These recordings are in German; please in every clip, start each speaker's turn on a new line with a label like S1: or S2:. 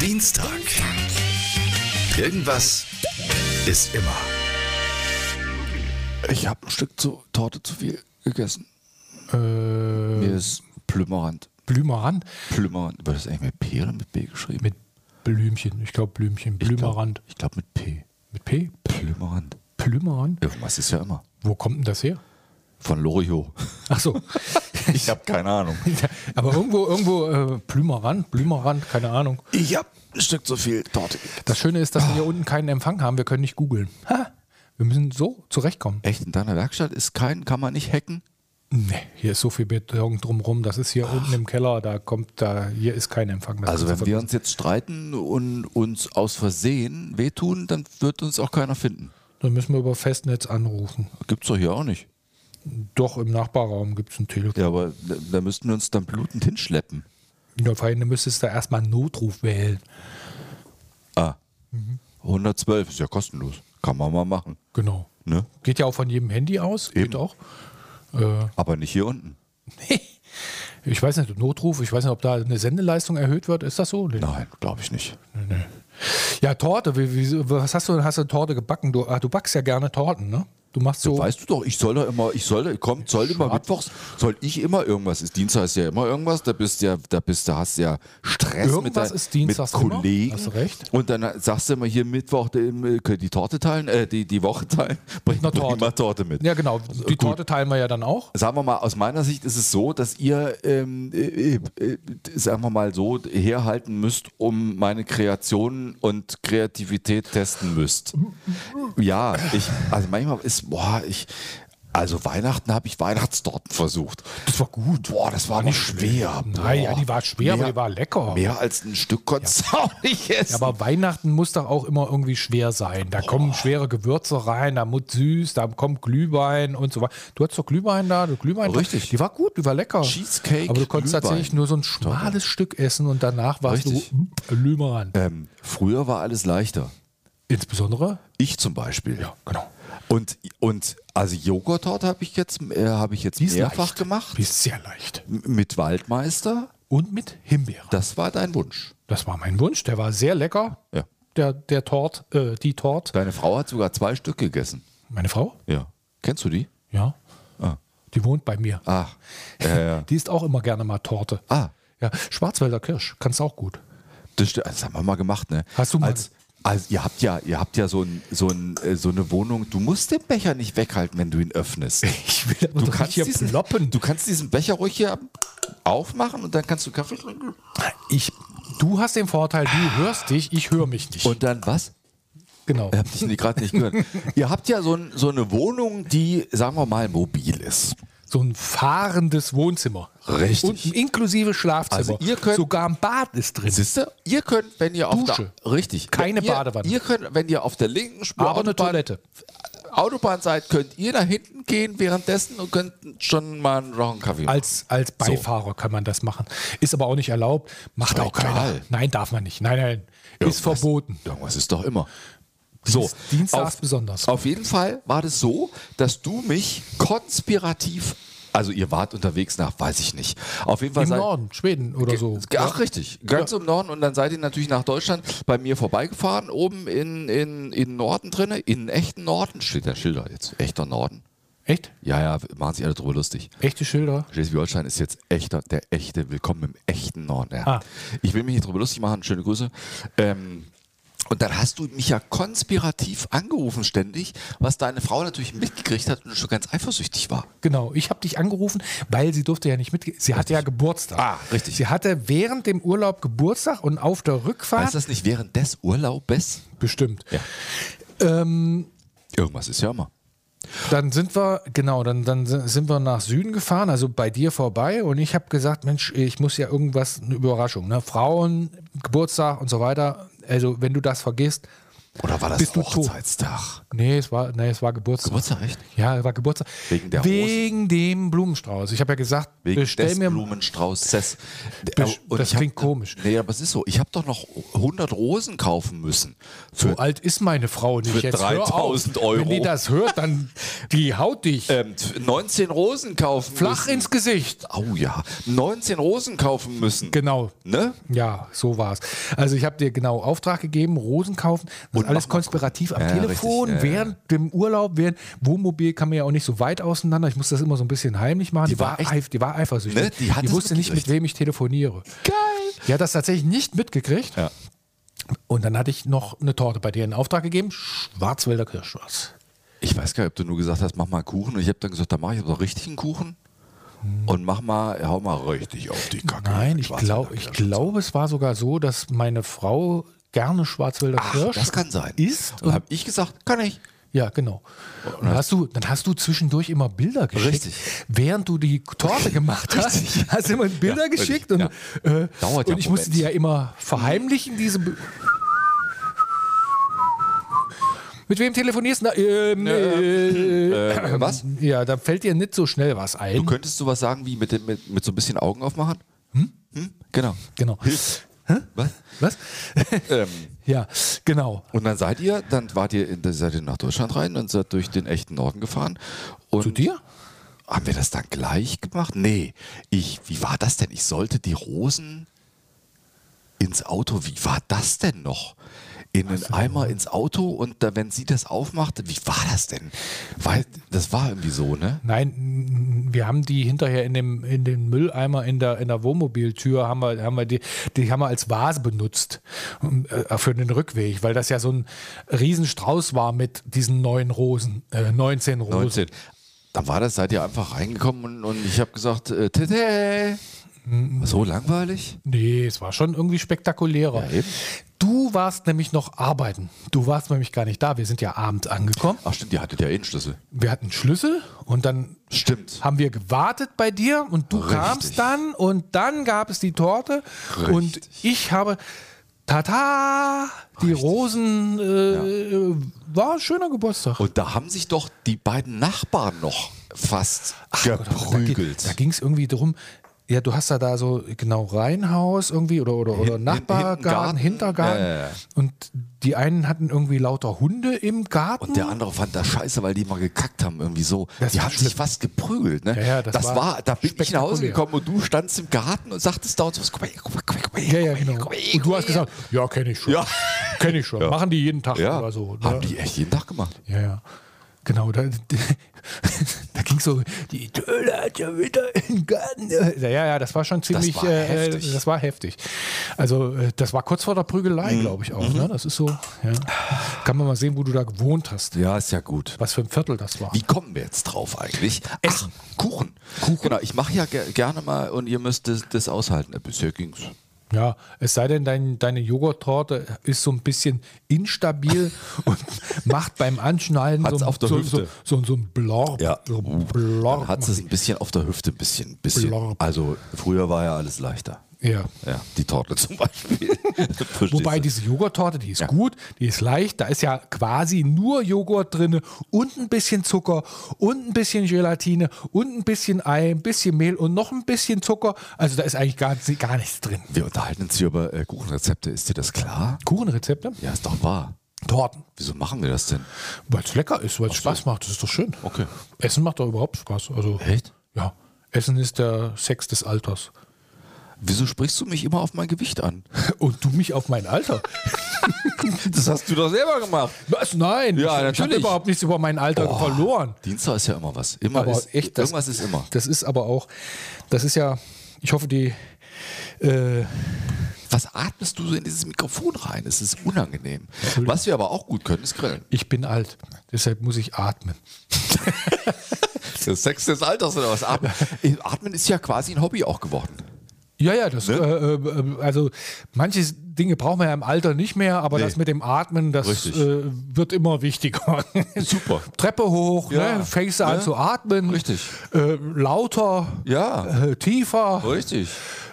S1: Dienstag. Irgendwas ist immer.
S2: Ich habe ein Stück zu, Torte zu viel gegessen.
S3: Äh,
S2: Mir ist Plümerand.
S3: Blümerand
S2: Plümerand. Wird das eigentlich mit P oder mit B geschrieben?
S3: mit Blümchen. Ich glaube Blümchen.
S2: Glaub-
S3: Blümerand.
S2: Ich glaube mit P.
S3: Mit P?
S2: Plümerand.
S3: Blümerand?
S2: Irgendwas ist ja immer.
S3: Wo kommt denn das her?
S2: Von Loriot.
S3: Ach so.
S2: Ich habe keine Ahnung.
S3: Aber irgendwo, irgendwo äh, Blümerand, Blümerand, keine Ahnung.
S2: Ich habe ein Stück zu viel Torte.
S3: Das Schöne ist, dass wir hier unten keinen Empfang haben. Wir können nicht googeln. Wir müssen so zurechtkommen.
S2: Echt, in deiner Werkstatt ist kein, kann man nicht hacken?
S3: Nee, hier ist so viel Beton drumrum. Das ist hier unten im Keller. Da kommt da, hier ist kein Empfang. Das
S2: Also wenn wir uns jetzt streiten und uns aus Versehen wehtun, dann wird uns auch keiner finden.
S3: Dann müssen wir über Festnetz anrufen.
S2: Gibt's doch hier auch nicht.
S3: Doch, im Nachbarraum gibt es ein Telefon.
S2: Ja, aber da, da müssten wir uns dann blutend hinschleppen.
S3: Ja. vor allem, du müsstest da erstmal einen Notruf wählen.
S2: Ah. 112 ist ja kostenlos. Kann man mal machen.
S3: Genau.
S2: Ne?
S3: Geht ja auch von jedem Handy aus. Geht
S2: Eben.
S3: auch. Äh,
S2: Aber nicht hier unten.
S3: ich weiß nicht, Notruf, ich weiß nicht, ob da eine Sendeleistung erhöht wird. Ist das so? Nee.
S2: Nein, glaube ich nicht.
S3: Ja, Torte. Wie, wie, was hast du? Hast du Torte gebacken? Du, ah, du backst ja gerne Torten, ne? Du machst so.
S2: Weißt du doch, ich soll da immer, ich soll, da- kommt, soll immer mittwochs, soll ich immer irgendwas. Ist Dienstag ist ja immer irgendwas, da bist ja, da bist du, hast ja Stress mit,
S3: Irgendwas
S2: dein,
S3: ist dienstags
S2: mit
S3: immer,
S2: Kollegen.
S3: hast du recht.
S2: Und dann sagst du immer hier Mittwoch die, die Torte teilen, äh, die, die Woche teilen, bring, bring
S3: Torte.
S2: mal Torte mit.
S3: ja, genau. Die
S2: Gut.
S3: Torte teilen wir ja dann auch.
S2: Sagen wir mal, aus meiner Sicht ist es so, dass ihr, ähm, äh, äh, sagen wir mal so, herhalten müsst, um meine Kreation und Kreativität testen müsst. Ja, ich, also manchmal ist, boah, ich, also Weihnachten habe ich Weihnachtstorten versucht.
S3: Das war gut.
S2: Boah, das war nicht schwer.
S3: Nein, ja,
S2: Boah.
S3: die war schwer, aber
S2: Mehr-
S3: die war lecker.
S2: Mehr als ein Stück konntest du auch nicht essen.
S3: Ja, aber Weihnachten muss doch auch immer irgendwie schwer sein. Da kommen schwere Gewürze rein, da muss süß, da kommt Glühwein und so weiter. Du hattest doch Glühwein da, du Glühwein.
S2: Richtig.
S3: Die war gut, die war lecker.
S2: Cheesecake,
S3: Aber du konntest
S2: Glühwein.
S3: tatsächlich nur so ein schmales Stück essen und danach warst
S2: Richtig.
S3: du Lümeran.
S2: ähm, früher war alles leichter.
S3: Insbesondere?
S2: Ich zum Beispiel.
S3: Ja, genau.
S2: Und, und also Joghurttorte habe ich jetzt, äh, habe ich jetzt
S3: Die ist
S2: mehrfach
S3: leicht.
S2: gemacht.
S3: Die ist sehr leicht.
S2: M- Mit Waldmeister.
S3: Und mit Himbeere.
S2: Das war dein Wunsch.
S3: Das war mein Wunsch. Der war sehr lecker.
S2: Ja.
S3: Der, der Tort, äh, die Tort.
S2: Deine Frau hat sogar zwei Stück gegessen.
S3: Meine Frau?
S2: Ja. Kennst du die?
S3: Ja.
S2: Ah.
S3: Die wohnt bei mir.
S2: Ach. Ja, ja.
S3: Die isst auch immer gerne mal Torte.
S2: ah.
S3: Ja, Schwarzwälder Kirsch, kannst auch gut.
S2: Das, das haben wir mal gemacht, ne?
S3: Hast du mal-
S2: Als, also ihr habt ja, ihr habt ja so, ein, so, ein, äh, so eine Wohnung. Du musst den Becher nicht weghalten, wenn du ihn öffnest.
S3: Ich will aber
S2: Du
S3: doch
S2: kannst,
S3: nicht hier
S2: diesen,
S3: ploppen.
S2: du kannst diesen Becher ruhig hier aufmachen und dann kannst du Kaffee trinken.
S3: Ich, du hast den Vorteil, du hörst dich, ich höre mich nicht.
S2: Und dann was?
S3: genau.
S2: Ihr habt dich gerade nicht gehört. ihr habt ja so, ein, so eine Wohnung, die, sagen wir mal, mobil ist.
S3: So ein fahrendes Wohnzimmer.
S2: Richtig.
S3: Und inklusive Schlafzimmer.
S2: Also ihr könnt-
S3: Sogar ein Bad ist drin.
S2: Siehst du, ihr könnt, wenn ihr auf
S3: Dusche.
S2: der richtig
S3: Keine
S2: ihr,
S3: Badewanne.
S2: Ihr könnt, wenn ihr auf der linken Spur
S3: Aber eine Toilette.
S2: Autobahn seid, könnt ihr nach hinten gehen währenddessen und könnt schon mal einen rauchen Kaffee machen.
S3: Als, als Beifahrer kann man das machen. Ist aber auch nicht erlaubt. Macht
S2: Ist doch
S3: auch keiner.
S2: egal.
S3: Nein, darf man nicht. Nein, nein. Ist
S2: Irgendwas-
S3: verboten.
S2: Irgendwas ist doch immer. So,
S3: Dienstags
S2: auf,
S3: besonders.
S2: Auf jeden Fall war das so, dass du mich konspirativ, also ihr wart unterwegs nach, weiß ich nicht. Auf jeden Fall
S3: Im
S2: seid-
S3: Norden, Schweden oder so.
S2: Ach, richtig. Ganz im Norden. Und dann seid ihr natürlich nach Deutschland bei mir vorbeigefahren. Oben in, in, in Norden drinne, in echten Norden, steht der Schilder jetzt. Echter Norden.
S3: Echt?
S2: Ja, ja, machen sich alle drüber lustig.
S3: Echte Schilder?
S2: Schleswig-Holstein ist jetzt echter, der echte, willkommen im echten Norden. Ja.
S3: Ah.
S2: Ich will mich nicht drüber lustig machen, schöne Grüße. Ähm, und dann hast du mich ja konspirativ angerufen ständig, was deine Frau natürlich mitgekriegt hat und schon ganz eifersüchtig war.
S3: Genau, ich habe dich angerufen, weil sie durfte ja nicht mitgehen. Sie hatte ja Geburtstag.
S2: Ah, richtig.
S3: Sie hatte während dem Urlaub Geburtstag und auf der Rückfahrt
S2: Heißt das nicht während des Urlaubes?
S3: bestimmt.
S2: Ja.
S3: Ähm,
S2: Irgendwas ist ja immer.
S3: dann sind wir, genau, dann, dann sind wir nach Süden gefahren, also bei dir vorbei und ich habe gesagt, Mensch, ich muss ja irgendwas, eine Überraschung, ne? Frauen, Geburtstag und so weiter. Also wenn du das vergisst,
S2: Oder war das
S3: Bist du tot?
S2: Hochzeitstag?
S3: Nee, es war, nee, es war Geburtstag.
S2: Geburtstag, echt?
S3: Ja, es war Geburtstag.
S2: Wegen der
S3: Wegen dem Blumenstrauß. Ich habe ja gesagt,
S2: Wegen
S3: bestell
S2: des
S3: mir.
S2: Blumenstraußes.
S3: Das
S2: hab-
S3: klingt komisch.
S2: Nee, aber es ist so. Ich habe doch noch 100 Rosen kaufen müssen.
S3: So
S2: Für,
S3: alt ist meine Frau nicht.
S2: für
S3: Jetzt hör auf.
S2: 3000 Euro.
S3: Wenn die das hört, dann die haut dich
S2: ähm, 19 Rosen kaufen
S3: flach
S2: müssen.
S3: ins Gesicht.
S2: Oh ja, 19 Rosen kaufen müssen.
S3: Genau.
S2: Ne?
S3: Ja, so war's. Also ich habe dir genau Auftrag gegeben, Rosen kaufen. Ist alles konspirativ am
S2: Ja,
S3: Telefon,
S2: richtig, ja,
S3: während dem Urlaub, während Wohnmobil kann man ja auch nicht so weit auseinander. Ich muss das immer so ein bisschen heimlich machen. Die,
S2: war
S3: war,
S2: echt-
S3: eif, die war eifersüchtig.
S2: Ne? Die es
S3: wusste nicht, mit wem ich telefoniere.
S2: Geil.
S3: Die hat das tatsächlich nicht mitgekriegt.
S2: Ja.
S3: Und dann hatte ich noch eine Torte bei dir in Auftrag gegeben. Schwarzwälder Kirschwas.
S2: Ich weiß gar nicht, ob du nur gesagt hast, mach mal einen Kuchen. Und ich habe dann gesagt, da mache ich aber doch richtig einen Kuchen. Und mach mal, hau mal richtig auf die Kacke.
S3: Nein, ich, glaub, ich
S2: und
S3: glaube, es war sogar so, dass meine Frau gerne Schwarzwälder
S2: Ach,
S3: Kirsch
S2: das kann sein.
S3: isst.
S2: Und habe ich gesagt, kann ich.
S3: Ja, genau. Und dann hast du, dann hast du zwischendurch immer Bilder geschickt.
S2: Richtig.
S3: Während du die Torte gemacht hast, hast du immer Bilder
S2: Ja,
S3: geschickt und,
S2: ja.
S3: äh,
S2: Dauert ja
S3: und ich
S2: einen
S3: musste
S2: Moment.
S3: die ja immer verheimlichen, diese. Bi- Mit wem telefonierst du? Ähm, äh,
S2: Äh, was?
S3: Ja, da fällt dir nicht so schnell was
S2: Du
S3: ein.
S2: könntest sowas sagen wie mit, dem, mit, mit so ein bisschen Augen aufmachen? Hm? Genau.
S3: Genau.
S2: Hilf. Was?
S3: Was?
S2: Ähm,
S3: ja, genau.
S2: und dann seid ihr, dann wart ihr, in, seid ihr nach Deutschland rein und seid durch den echten Norden gefahren. Und
S3: Zu dir?
S2: Haben wir das dann gleich gemacht? Nee. Ich, wie war das denn? Ich sollte die Rosen ins Auto. Wie war das denn noch? In einen Eimer ins Auto und da, wenn sie das aufmachte, wie war das denn? Weil das war irgendwie so, ne?
S3: Nein, wir haben die hinterher in dem, in den Mülleimer in der, in der Wohnmobiltür haben wir, haben wir die, die haben wir als Vase benutzt äh, für den Rückweg, weil das ja so ein Riesenstrauß war mit diesen neun Rosen, äh, 19 Rosen.
S2: 19. Dann war das, seid ihr einfach reingekommen und, und ich habe gesagt, äh, tete. So langweilig?
S3: Nee, es war schon irgendwie spektakulärer.
S2: Ja,
S3: du warst nämlich noch arbeiten. Du warst nämlich gar nicht da. Wir sind ja abends angekommen.
S2: Ach stimmt, ihr hattet ja eh einen Schlüssel.
S3: Wir hatten Schlüssel und dann
S2: Stimmt.
S3: haben wir gewartet bei dir und du
S2: Richtig.
S3: kamst dann und dann gab es die Torte und
S2: Richtig.
S3: ich habe Tata, die Rosen, äh, war ein schöner Geburtstag.
S2: Und da haben sich doch die beiden Nachbarn noch fast geprügelt.
S3: Da ging es irgendwie darum, ja, du hast da da so genau Reihenhaus irgendwie oder, oder, oder Nachbargarten,
S2: Garten.
S3: Hintergarten.
S2: Ja, ja, ja.
S3: Und die einen hatten irgendwie lauter Hunde im Garten.
S2: Und der andere fand das scheiße, weil die mal gekackt haben, irgendwie so.
S3: Das
S2: die haben
S3: schlimm.
S2: sich fast geprügelt, ne?
S3: Ja, ja, das
S2: war,
S3: war
S2: da bin ich nach Hause gekommen und du standst im Garten und sagtest dauernd so, guck mal, hier, guck mal, guck mal, guck mal,
S3: ja, ja,
S2: guck mal,
S3: genau.
S2: guck mal,
S3: Und du hast gesagt, ja, kenne ich schon.
S2: Ja.
S3: Kenne ich schon. Machen die jeden Tag
S2: Ja,
S3: oder so. ne?
S2: haben die echt jeden Tag gemacht.
S3: Ja, ja. Genau, da, da ging so, die Töle hat ja wieder im Garten. Ja, ja, das war schon ziemlich,
S2: war
S3: äh,
S2: heftig.
S3: das war heftig. Also, äh, das war kurz vor der Prügelei,
S2: Mhm.
S3: glaube ich auch. Ne? Das ist so, ja. Kann man mal sehen, wo du da gewohnt hast.
S2: Ja, ist ja gut.
S3: Was für ein Viertel das war.
S2: Wie kommen wir jetzt drauf eigentlich? Essen. Kuchen. Kuchen. Genau, ich mache ja ge gerne mal und ihr müsst das, das aushalten. Bisher ging's.
S3: Ja, es sei denn, dein, deine Joghurttorte ist so ein bisschen instabil und macht beim Anschnallen
S2: Hat's
S3: so,
S2: auf der
S3: so,
S2: Hüfte.
S3: so, so, so ein Blorb. Ein Blorb
S2: hat es ein bisschen auf der Hüfte, ein bisschen. bisschen.
S3: Blorb.
S2: Also früher war ja alles leichter.
S3: Ja.
S2: Ja, die Torte zum Beispiel.
S3: Wobei diese Joghurttorte, die ist
S2: Ja.
S3: gut, die ist leicht, da ist ja quasi nur Joghurt drin und ein bisschen Zucker und ein bisschen Gelatine und ein bisschen Ei, ein bisschen Mehl und noch ein bisschen Zucker. Also da ist eigentlich gar, gar nichts drin.
S2: Wir unterhalten uns hier über äh, Kuchenrezepte. Ist dir das klar?
S3: Kuchenrezepte?
S2: Ja, ist doch wahr.
S3: Torten.
S2: Wieso machen wir das denn?
S3: Weil es lecker ist, weil es Spaß macht, das ist doch schön.
S2: Okay.
S3: Essen macht doch überhaupt Spaß. Also,
S2: Echt?
S3: Ja. Essen ist der Sex des Alters.
S2: Wieso sprichst du mich immer auf mein Gewicht an?
S3: Und du mich auf mein Alter.
S2: Das hast du doch selber gemacht.
S3: Was? Nein,
S2: Ja,
S3: ich, habe überhaupt nichts über mein Alter verloren.
S2: Dienstag ist ja immer was. Immer
S3: Aber
S2: ist,
S3: echt, das,
S2: irgendwas ist immer.
S3: Das ist aber auch, das ist ja, ich hoffe, die, äh,
S2: Was atmest du so in dieses Mikrofon rein? Es ist unangenehm. Was wir aber auch gut können, ist grillen.
S3: ich bin alt, deshalb muss ich atmen.
S2: Das Sex des Alters oder was? Atmen, Atmen ist ja quasi ein Hobby auch geworden.
S3: Ja, ja, das,
S2: Ne?
S3: äh, äh, also manche Dinge brauchen wir ja im Alter nicht mehr, aber
S2: Nee.
S3: das mit dem Atmen, das äh, wird immer wichtiger.
S2: Super.
S3: Treppe hoch,
S2: Ja.
S3: ne? fängst du an
S2: Ne?
S3: zu atmen.
S2: Richtig.
S3: Äh, lauter,
S2: Ja.
S3: äh, tiefer.
S2: Richtig.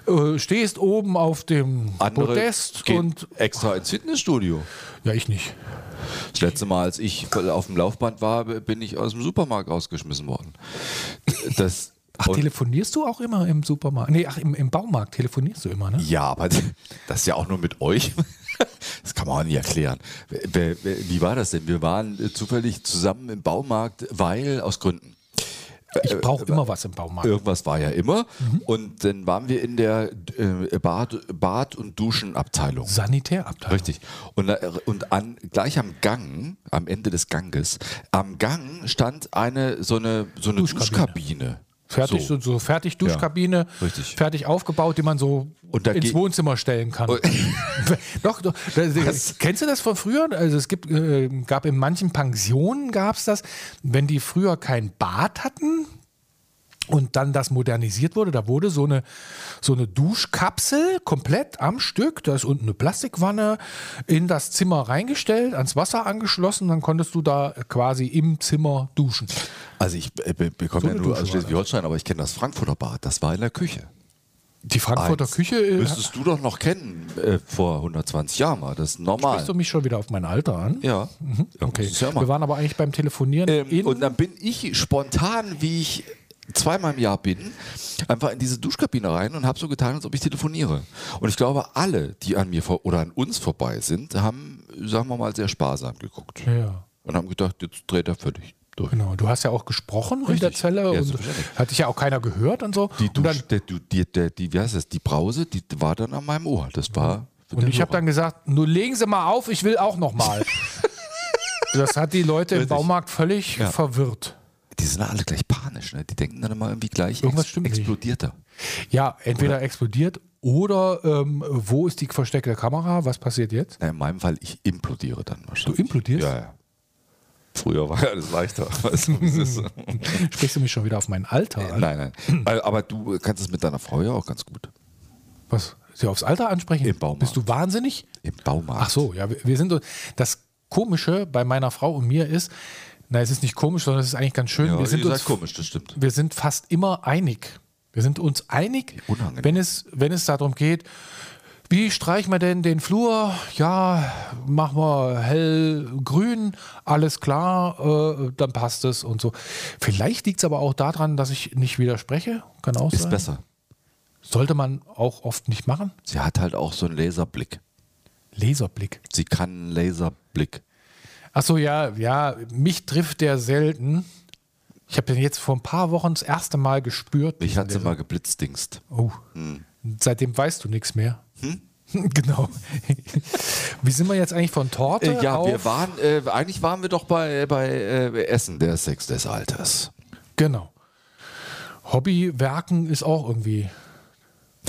S3: äh, stehst oben auf dem
S2: Andere
S3: Podest und
S2: extra ins Fitnessstudio.
S3: ja, ich nicht.
S2: Das letzte Mal, als ich auf dem Laufband war, bin ich aus dem Supermarkt rausgeschmissen worden. Das,
S3: Ach,
S2: und-
S3: telefonierst du auch immer im Supermarkt? Nee, ach, im, im Baumarkt telefonierst du immer, ne?
S2: ja, aber das ist ja auch nur mit euch. Das kann man auch nicht erklären. Wie war das denn? Wir waren äh, zufällig zusammen im Baumarkt, weil aus Gründen.
S3: Ich brauche immer was im Baumarkt.
S2: Irgendwas war ja immer.
S3: Mhm.
S2: Und dann waren wir in der äh, Bad, Bad- und Duschenabteilung.
S3: Sanitärabteilung.
S2: Richtig. Und, und an, gleich am Gang, am Ende des Ganges, am Gang stand eine so eine, so eine
S3: Duschkabine.
S2: Duschkabine.
S3: Fertig, so, so fertig Duschkabine,
S2: richtig.
S3: fertig aufgebaut, die man so ins Wohnzimmer stellen kann. doch, doch. Das, kennst du das von früher? Also es gibt, äh, gab in manchen Pensionen gab es das, wenn die früher kein Bad hatten und dann das modernisiert wurde, da wurde so eine, so eine Duschkapsel komplett am Stück, da ist unten eine Plastikwanne in das Zimmer reingestellt, ans Wasser angeschlossen, dann konntest du da quasi im Zimmer duschen.
S2: Also ich äh, be- bekomme
S3: So
S2: ja nur aus Schleswig-Holstein, aber ich kenne das Frankfurter Bad. Das war in der Küche.
S3: Die Frankfurter
S2: Eins.
S3: Küche äh,
S2: Müsstest du doch noch kennen äh, vor 120 Jahren mal. Das ist normal.
S3: Sprichst du mich schon wieder auf mein Alter an?
S2: Ja. ja
S3: Okay.
S2: ja.
S3: Wir waren aber eigentlich beim Telefonieren
S2: Ähm, und dann bin ich spontan, wie ich zweimal im Jahr bin, einfach in diese Duschkabine rein und habe so getan, als ob ich telefoniere. Und ich glaube, alle, die an mir vor oder an uns vorbei sind, haben, sagen wir mal, sehr sparsam geguckt.
S3: ja.
S2: Und haben gedacht, jetzt dreht er völlig durch.
S3: Genau, du hast ja auch gesprochen in
S2: Richtig.
S3: der Zelle
S2: Ja,
S3: und hat dich ja auch keiner gehört und so.
S2: Die,
S3: und dann,
S2: Dusch, der, der, die, wie heißt das, die Brause, die war dann an meinem Ohr. Das war.
S3: und ich habe dann gesagt, nur legen Sie mal auf, ich will auch noch mal. das hat die Leute im
S2: Richtig.
S3: Baumarkt völlig
S2: Ja.
S3: verwirrt.
S2: Die sind alle gleich panisch, ne? Die denken dann immer irgendwie gleich,
S3: Irgendwas stimmt nicht.
S2: explodiert er.
S3: Ja, entweder explodiert oder ähm, wo ist die versteckte Kamera? Was passiert jetzt?
S2: Na, in meinem Fall, ich implodiere dann wahrscheinlich.
S3: Du implodierst?
S2: Ja, ja. Früher war ja alles leichter. Weißt du?
S3: Sprichst du mich schon wieder auf mein Alter an?
S2: nein, nein. Aber du kannst es mit deiner Frau ja auch ganz gut.
S3: Was? Sie aufs Alter ansprechen?
S2: Im Baumarkt.
S3: Bist du wahnsinnig?
S2: Im Baumarkt.
S3: Ach so, ja, wir, wir sind so. Das Komische bei meiner Frau und mir ist, na, es ist nicht komisch, sondern es ist eigentlich ganz schön.
S2: Ja,
S3: wir sind uns
S2: komisch, das stimmt.
S3: wir sind fast immer einig. Wir sind uns einig,
S2: Unangenehm.
S3: wenn es, wenn es darum geht, wie streichen wir denn den Flur? Ja, machen wir hellgrün, alles klar, äh, dann passt es und so. Vielleicht liegt es aber auch daran, dass ich nicht widerspreche. Kann auch
S2: Ist
S3: sein.
S2: besser.
S3: Sollte man auch oft nicht machen.
S2: Sie hat halt auch so einen Laserblick.
S3: Laserblick.
S2: Sie kann einen Laserblick.
S3: Achso, ja, ja, mich trifft der selten. Ich habe den jetzt vor ein paar Wochen das erste Mal gespürt.
S2: Ich hatte mal geblitzdingst.
S3: Oh. Seitdem weißt du nichts mehr. genau. Wie sind wir jetzt eigentlich von Torte?
S2: Äh, ja, wir waren, äh, eigentlich waren wir doch bei, bei äh, Essen der Sex des Alters.
S3: Genau. Hobbywerken ist auch irgendwie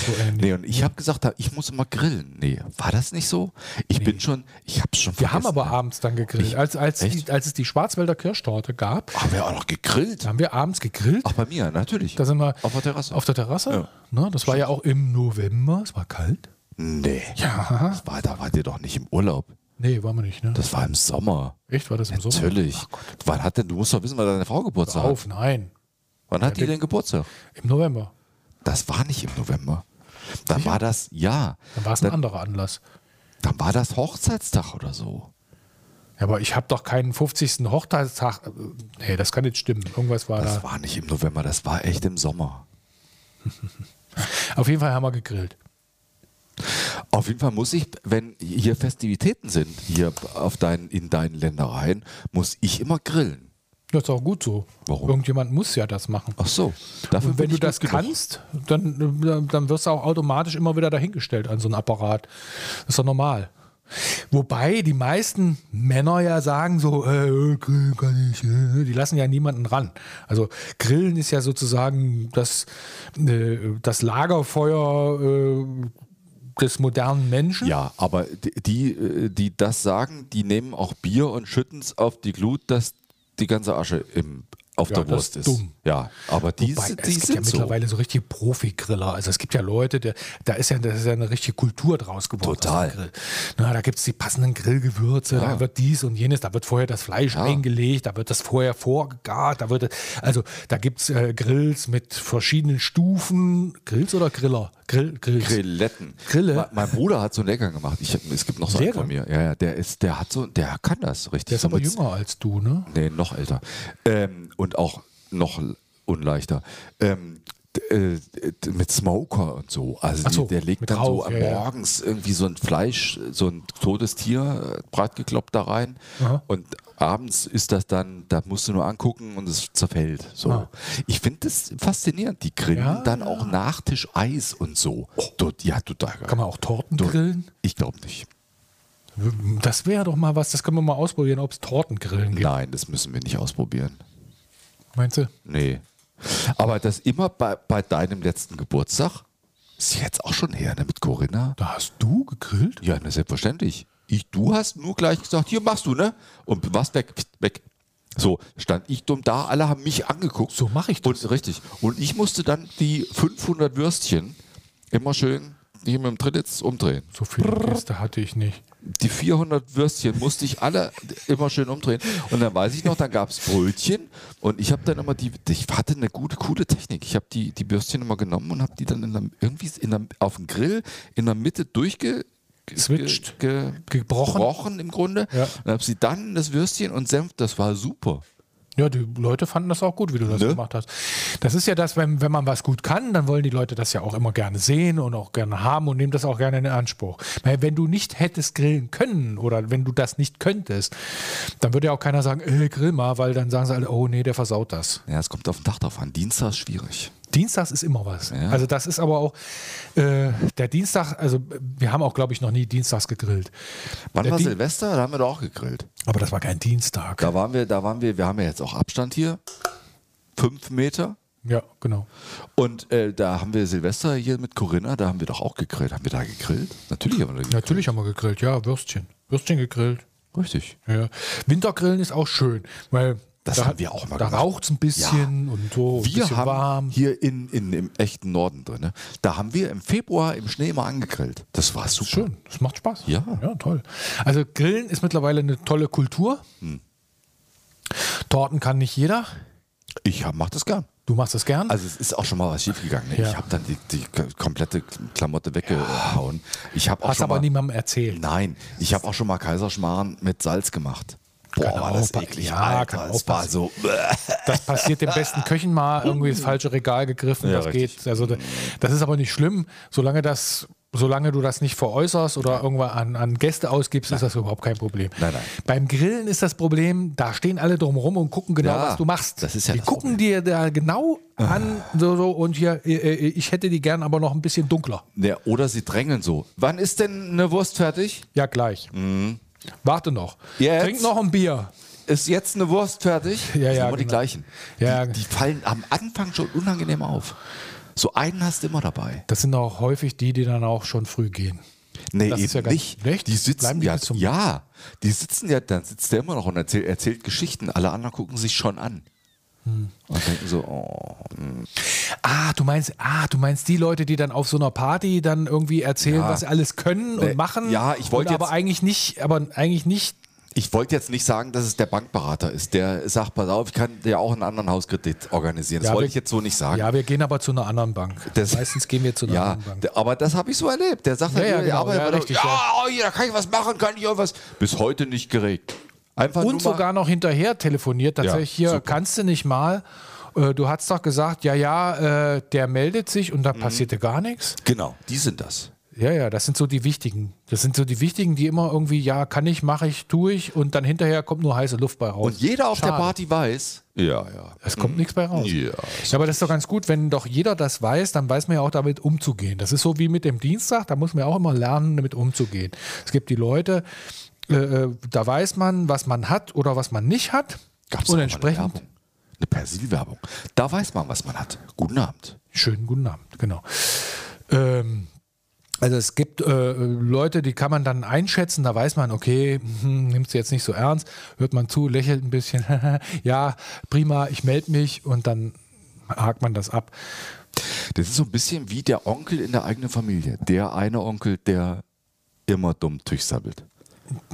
S3: so.
S2: Nee, und ich habe gesagt, ich muss immer grillen. Nee, war das nicht so? Ich bin schon, ich hab's schon
S3: Wir haben aber abends dann gegrillt. Als, als, die, als es die Schwarzwälder Kirschtorte gab,
S2: Haben wir auch noch gegrillt?
S3: haben wir abends gegrillt.
S2: Ach, bei mir, natürlich.
S3: Da sind wir
S2: Auf der Terrasse.
S3: Auf der Terrasse.
S2: Ja.
S3: Ne, das war ja auch im November. Es war kalt.
S2: nee.
S3: Ja.
S2: Das war, da wart ihr doch nicht im Urlaub.
S3: Nee, waren wir nicht. Ne?
S2: Das war im Sommer.
S3: Echt? War das im Sommer?
S2: Natürlich. Wann hat denn, du musst doch wissen, wann deine Frau Geburtstag hat.
S3: Auf, nein.
S2: Wann hat die denn Geburtstag?
S3: Im November.
S2: Das war nicht im November. Dann war das, ja.
S3: Dann war es ein anderer Anlass.
S2: dann war das Hochzeitstag oder so.
S3: Ja, aber ich habe doch keinen 50. Hochzeitstag. äh, Nee, das kann nicht stimmen. Irgendwas war
S2: Das
S3: da.
S2: war nicht im November, das war echt im Sommer.
S3: Auf jeden Fall haben wir gegrillt.
S2: Auf jeden Fall muss ich, wenn hier Festivitäten sind, hier auf deinen, in deinen Ländereien, muss ich immer grillen.
S3: Das ist auch gut so.
S2: Warum?
S3: Irgendjemand muss ja das machen.
S2: Ach so. Dafür
S3: Und wenn du das kannst, dann, dann- wirst du auch automatisch immer wieder dahingestellt an so einen Apparat. Das ist doch normal. Wobei die meisten Männer ja sagen so, äh, Grillen kann ich, äh, die lassen ja niemanden ran. Also Grillen ist ja sozusagen das, äh, das Lagerfeuer äh, des modernen Menschen.
S2: Ja, aber die, die, äh, die das sagen, die nehmen auch Bier und schütten es auf die Glut, dass die ganze Asche im, auf
S3: Ja,
S2: der Wurst
S3: ist
S2: ist.
S3: dumm.
S2: Ja, aber die,
S3: Wobei,
S2: sind-
S3: es
S2: die
S3: gibt ja
S2: sind so.
S3: mittlerweile so richtige Profi-Griller. Also es gibt ja Leute, der, da ist ja, das ist ja eine richtige Kultur draus geworden.
S2: Total.
S3: Na, da gibt es die passenden Grillgewürze,
S2: Ja.
S3: da wird dies und jenes, da wird vorher das Fleisch
S2: Ja.
S3: eingelegt, da wird das vorher vorgegart, da wird, also da gibt es äh, Grills mit verschiedenen Stufen. Grills oder Griller? Grill, Grills.
S2: Grilletten.
S3: Grille?
S2: Me- Mein Bruder hat so einen Lehrgang gemacht. Ich, es gibt noch so einen von mir. Ja, ja, der ist, der hat so, der kann das richtig.
S3: Der ist
S2: so
S3: aber jünger als du, ne?
S2: Nee, noch älter. Ähm, und auch noch unleichter. Ähm, äh, mit Smoker und so. Also
S3: so,
S2: die, der legt dann
S3: Rauch,
S2: so
S3: ja, ja.
S2: morgens irgendwie so ein Fleisch, so ein totes Tier äh, breitgekloppt da rein.
S3: Aha.
S2: Und abends ist das dann, da musst du nur angucken und es zerfällt. So.
S3: Ah.
S2: Ich finde das faszinierend. Die grillen
S3: Ja,
S2: dann auch Nachtisch Eis und so. Dort, ja, total geil.
S3: Kann man auch Torten
S2: Du-
S3: grillen?
S2: Ich glaube nicht.
S3: Das wäre doch mal was, das können wir mal ausprobieren, ob es Tortengrillen gibt.
S2: Nein, das müssen wir nicht ausprobieren.
S3: Meinst du?
S2: Nee. Aber das immer bei, bei deinem letzten Geburtstag, ist jetzt auch schon her, ne, mit Corinna.
S3: Da hast du gegrillt?
S2: Ja, ne, selbstverständlich. Ich, du hast nur gleich gesagt, hier machst du, ne? Und warst weg, weg. So, stand ich dumm da, alle haben mich angeguckt.
S3: So mache ich das.
S2: Und richtig. Und ich musste dann die 500 Würstchen immer schön hier mit dem Trittitz umdrehen.
S3: So viele Gäste hatte ich nicht.
S2: Die 400 Würstchen musste ich alle immer schön umdrehen. Und dann weiß ich noch, dann gab es Brötchen und ich habe dann immer die, ich hatte eine gute, coole Technik. Ich habe die, die Würstchen immer genommen und habe die dann in der, irgendwie in der, auf dem Grill in der Mitte durchge
S3: Switcht.
S2: ge, ge,
S3: Gebrochen.
S2: gebrochen im Grunde.
S3: Ja.
S2: Und habe sie dann das Würstchen und Senf, das war super.
S3: Ja, die Leute fanden das auch gut, wie du das
S2: Ne?
S3: gemacht hast. Das ist ja das, wenn, wenn man was gut kann, dann wollen die Leute das ja auch immer gerne sehen und auch gerne haben und nehmen das auch gerne in Anspruch. Weil wenn du nicht hättest grillen können oder wenn du das nicht könntest, dann würde ja auch keiner sagen, äh, grill mal, weil dann sagen sie alle, oh nee, der versaut das.
S2: Ja, es kommt auf den Tag drauf an. Dienstag ist schwierig.
S3: Dienstags ist immer was.
S2: Ja.
S3: Also das ist aber auch äh, der Dienstag, also wir haben auch, glaube ich, noch nie dienstags gegrillt.
S2: Wann
S3: Der
S2: war
S3: Di-
S2: Silvester? Da haben wir doch auch gegrillt.
S3: Aber das war kein Dienstag.
S2: Da waren wir, da waren wir, wir haben ja jetzt auch Abstand hier. Fünf Meter.
S3: Ja, genau.
S2: Und äh, da haben wir Silvester hier mit Corinna, da haben wir doch auch gegrillt. Haben wir da gegrillt? Natürlich haben wir da gegrillt.
S3: Natürlich haben wir gegrillt, ja, Würstchen. Würstchen gegrillt.
S2: Richtig.
S3: Ja. Wintergrillen ist auch schön, weil
S2: Das
S3: da,
S2: haben wir auch mal
S3: Da
S2: gemacht.
S3: raucht es ein bisschen und so,
S2: Wir
S3: bisschen
S2: haben
S3: warm.
S2: hier in, in, im echten Norden drin, ne, da haben wir im Februar im Schnee mal angegrillt. Das war super.
S3: Schön, das macht Spaß.
S2: Ja.
S3: Ja, toll. Also Grillen ist mittlerweile eine tolle Kultur.
S2: Hm.
S3: Torten kann nicht jeder.
S2: Ich hab, mach das gern.
S3: Du machst es gern.
S2: Also es ist auch schon mal was schiefgegangen. Ne?
S3: Ja.
S2: Ich habe dann die, die komplette Klamotte weggehauen. Ich habe auch
S3: Hast
S2: schon
S3: aber
S2: mal,
S3: niemandem erzählt.
S2: Nein, ich habe auch schon mal Kaiserschmarrn mit Salz gemacht. Boah,
S3: Kann
S2: war das eklig.
S3: ja,
S2: Alter,
S3: auch
S2: war so.
S3: Das passiert dem besten Köchen mal, irgendwie das falsche Regal gegriffen,
S2: Ja,
S3: das
S2: richtig.
S3: geht. Also das ist aber nicht schlimm, solange das solange du das nicht veräußerst oder irgendwann an, an Gäste ausgibst, ist das überhaupt kein Problem.
S2: Nein, nein.
S3: Beim Grillen ist das Problem, da stehen alle drumherum und gucken genau,
S2: Ja,
S3: was du machst.
S2: das ist ja
S3: die gucken dir da genau an, so, so und hier, äh, äh, ich hätte die gern aber noch ein bisschen dunkler.
S2: Ja, oder sie drängeln so. Wann ist denn eine Wurst fertig?
S3: Ja, gleich. Warte noch.
S2: Jetzt?
S3: Trink noch ein Bier.
S2: Ist jetzt eine Wurst fertig?
S3: Ja,
S2: das
S3: ja,
S2: immer die
S3: genau.
S2: gleichen.
S3: Ja.
S2: Die, die fallen am Anfang schon unangenehm auf. So einen hast du immer dabei.
S3: Das sind auch häufig die, die dann auch schon früh gehen.
S2: Nee,
S3: Das
S2: eben
S3: ja
S2: nicht.
S3: Echt?
S2: Die sitzen
S3: die
S2: ja, ja, die sitzen ja, dann sitzt der immer noch und erzählt, erzählt Geschichten. Alle anderen gucken sich schon an.
S3: Hm.
S2: Und denken so, oh,
S3: Ah, du meinst, ah, du meinst die Leute, die dann auf so einer Party dann irgendwie erzählen,
S2: Ja.
S3: was sie alles können
S2: Äh,
S3: und machen.
S2: ja, ich wollte
S3: aber eigentlich nicht, aber eigentlich nicht.
S2: ich wollte jetzt nicht sagen, dass es der Bankberater ist, der sagt, pass auf, ich kann dir auch einen anderen Hauskredit organisieren. Das
S3: Ja,
S2: wollte
S3: wir-
S2: ich jetzt so nicht sagen.
S3: Ja, wir gehen aber zu einer anderen Bank.
S2: Das-
S3: Meistens gehen wir zu einer
S2: Ja,
S3: anderen Bank.
S2: aber das habe ich so erlebt. Der sagt
S3: Ja,
S2: halt,
S3: ja, genau, ja,
S2: war doch,
S3: richtig,
S2: ja,
S3: ja.
S2: oh, da kann ich was machen, kann ich irgendwas. Bis heute nicht geregt. Einfach
S3: Und sogar noch hinterher telefoniert. Tatsächlich hier,
S2: super.
S3: kannst du nicht mal. Äh, Du hast doch gesagt, ja, ja, äh, der meldet sich und da
S2: Mhm.
S3: passierte gar nichts.
S2: Genau, die sind das.
S3: Ja, ja, das sind so die wichtigen. Das sind so die wichtigen, die immer irgendwie, ja, kann ich, mache ich, tue ich und dann hinterher kommt nur heiße Luft bei raus.
S2: Und jeder auf der
S3: Schade.
S2: Party weiß. Ja, ja.
S3: Es kommt nichts bei raus.
S2: Ja,
S3: Ja, aber das ist doch ganz gut, wenn doch jeder das weiß, dann weiß man ja auch damit umzugehen. Das ist so wie mit dem Dienstag, da muss man ja auch immer lernen, damit umzugehen. Es gibt die Leute, äh, äh, da weiß man, was man hat oder was man nicht hat.
S2: Gab's
S3: und entsprechend.
S2: Eine, Werbung. eine Persil-Werbung. Da weiß man, was man hat. Guten Abend.
S3: Schönen guten Abend, genau. Ähm, also es gibt äh, Leute, die kann man dann einschätzen, da weiß man, okay, hm, nimmst du jetzt nicht so ernst, hört man zu, lächelt ein bisschen, ja, prima, ich melde mich und dann hakt man das ab.
S2: Das ist so ein bisschen wie der Onkel in der eigenen Familie. Der eine Onkel, der immer dumm durchsabbelt.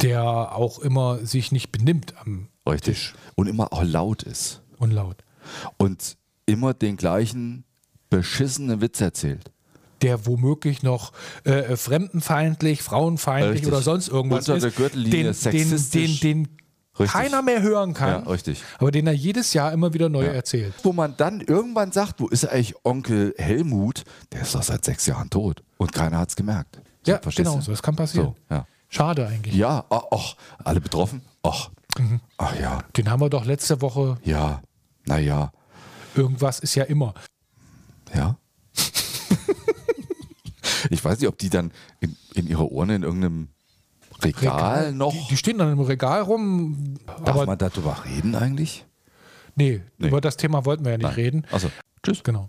S3: Der auch immer sich nicht benimmt am
S2: Richtig.
S3: Tisch.
S2: Und immer auch laut ist.
S3: Und laut.
S2: Und immer den gleichen beschissenen Witz erzählt.
S3: Der womöglich noch äh, fremdenfeindlich, frauenfeindlich
S2: Richtig.
S3: oder sonst irgendwas
S2: Unter
S3: ist.
S2: der Gürtellinie
S3: den, den, den,
S2: sexistisch.
S3: den
S2: Richtig.
S3: keiner mehr hören kann.
S2: Ja, richtig.
S3: Aber den er jedes Jahr immer wieder neu erzählt.
S2: Wo man dann irgendwann sagt, wo ist eigentlich Onkel Helmut? Der ist doch seit sechs Jahren tot. Und keiner hat es gemerkt. So,
S3: Ja, genau
S2: du?
S3: so. Das kann passieren.
S2: So, ja.
S3: Schade eigentlich.
S2: Ja, ach, ach, alle betroffen? Ach,
S3: Mhm.
S2: ach ja,
S3: Den haben wir doch letzte Woche.
S2: ja, naja,
S3: Irgendwas ist ja immer.
S2: ja. ich weiß nicht, ob die dann in, in ihrer Urne in irgendeinem Regal, noch.
S3: Die, die stehen dann im Regal rum.
S2: Darf man darüber reden eigentlich?
S3: nee,
S2: Nee.
S3: über das Thema wollten wir ja nicht reden.
S2: Also, tschüss.
S3: Genau.